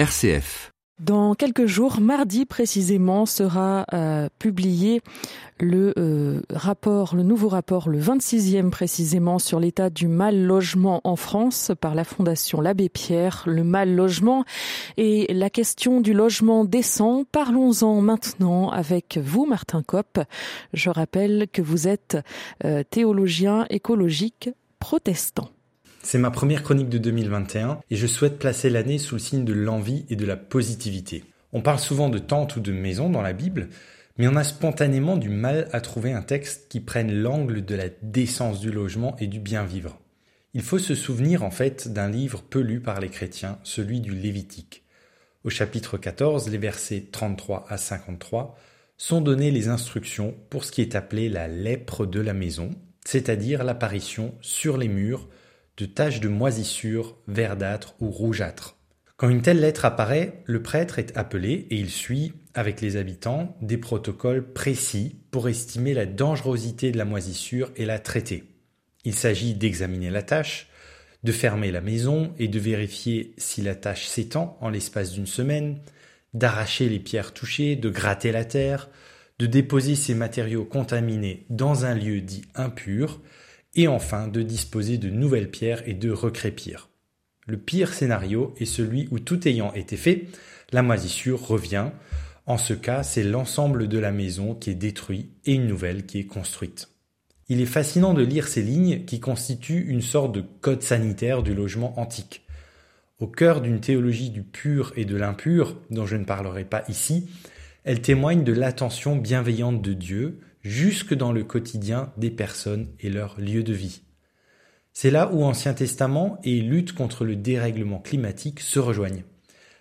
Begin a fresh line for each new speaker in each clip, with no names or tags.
RCF.
Dans quelques jours, mardi précisément, sera euh, publié le euh, rapport, le nouveau rapport, le 26e précisément, sur l'état du mal logement en France par la Fondation l'Abbé Pierre. Le mal logement et la question du logement décent. Parlons-en maintenant avec vous, Martin Kopp. Je rappelle que vous êtes euh, théologien écologique protestant.
C'est ma première chronique de 2021 et je souhaite placer l'année sous le signe de l'envie et de la positivité. On parle souvent de tente ou de maison dans la Bible, mais on a spontanément du mal à trouver un texte qui prenne l'angle de la décence du logement et du bien vivre. Il faut se souvenir en fait d'un livre peu lu par les chrétiens, celui du Lévitique. Au chapitre 14, les versets 33 à 53 sont données les instructions pour ce qui est appelé la lèpre de la maison, c'est-à-dire l'apparition sur les murs de taches de moisissure verdâtres ou rougeâtres. Quand une telle lettre apparaît, le prêtre est appelé et il suit, avec les habitants, des protocoles précis pour estimer la dangerosité de la moisissure et la traiter. Il s'agit d'examiner la tâche, de fermer la maison et de vérifier si la tâche s'étend en l'espace d'une semaine, d'arracher les pierres touchées, de gratter la terre, de déposer ces matériaux contaminés dans un lieu dit impur, et enfin de disposer de nouvelles pierres et de recrépir. Le pire scénario est celui où tout ayant été fait, la moisissure revient. En ce cas, c'est l'ensemble de la maison qui est détruit et une nouvelle qui est construite. Il est fascinant de lire ces lignes qui constituent une sorte de code sanitaire du logement antique. Au cœur d'une théologie du pur et de l'impur, dont je ne parlerai pas ici, elles témoignent de l'attention bienveillante de Dieu, jusque dans le quotidien des personnes et leur lieu de vie. C'est là où Ancien Testament et lutte contre le dérèglement climatique se rejoignent.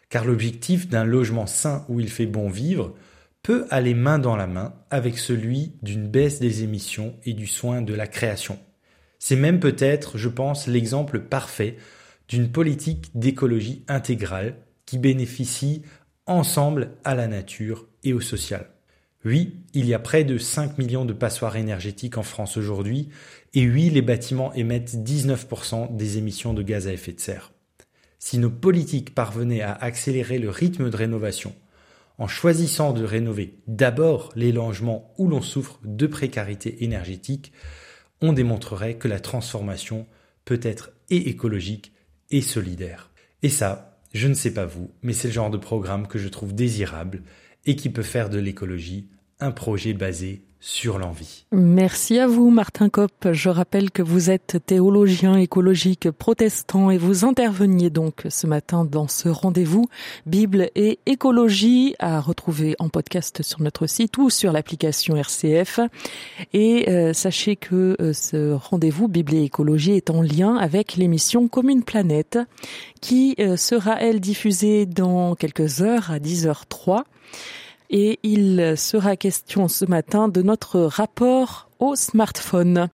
Car l'objectif d'un logement sain où il fait bon vivre peut aller main dans la main avec celui d'une baisse des émissions et du soin de la création. C'est même peut-être, je pense, l'exemple parfait d'une politique d'écologie intégrale qui bénéficie ensemble à la nature et au social. Oui, il y a près de 5 millions de passoires énergétiques en France aujourd'hui, et oui, les bâtiments émettent 19% des émissions de gaz à effet de serre. Si nos politiques parvenaient à accélérer le rythme de rénovation, en choisissant de rénover d'abord les logements où l'on souffre de précarité énergétique, on démontrerait que la transformation peut être et écologique et solidaire. Et ça, je ne sais pas vous, mais c'est le genre de programme que je trouve désirable et qui peut faire de l'écologie un projet basé sur l'envie.
Merci à vous, Martin Kopp. Je rappelle que vous êtes théologien écologique protestant et vous interveniez donc ce matin dans ce rendez-vous Bible et écologie à retrouver en podcast sur notre site ou sur l'application RCF. Et euh, sachez que euh, ce rendez-vous Bible et écologie est en lien avec l'émission Commune Planète qui euh, sera, elle, diffusée dans quelques heures à 10h03 et il sera question ce matin de notre rapport au smartphone.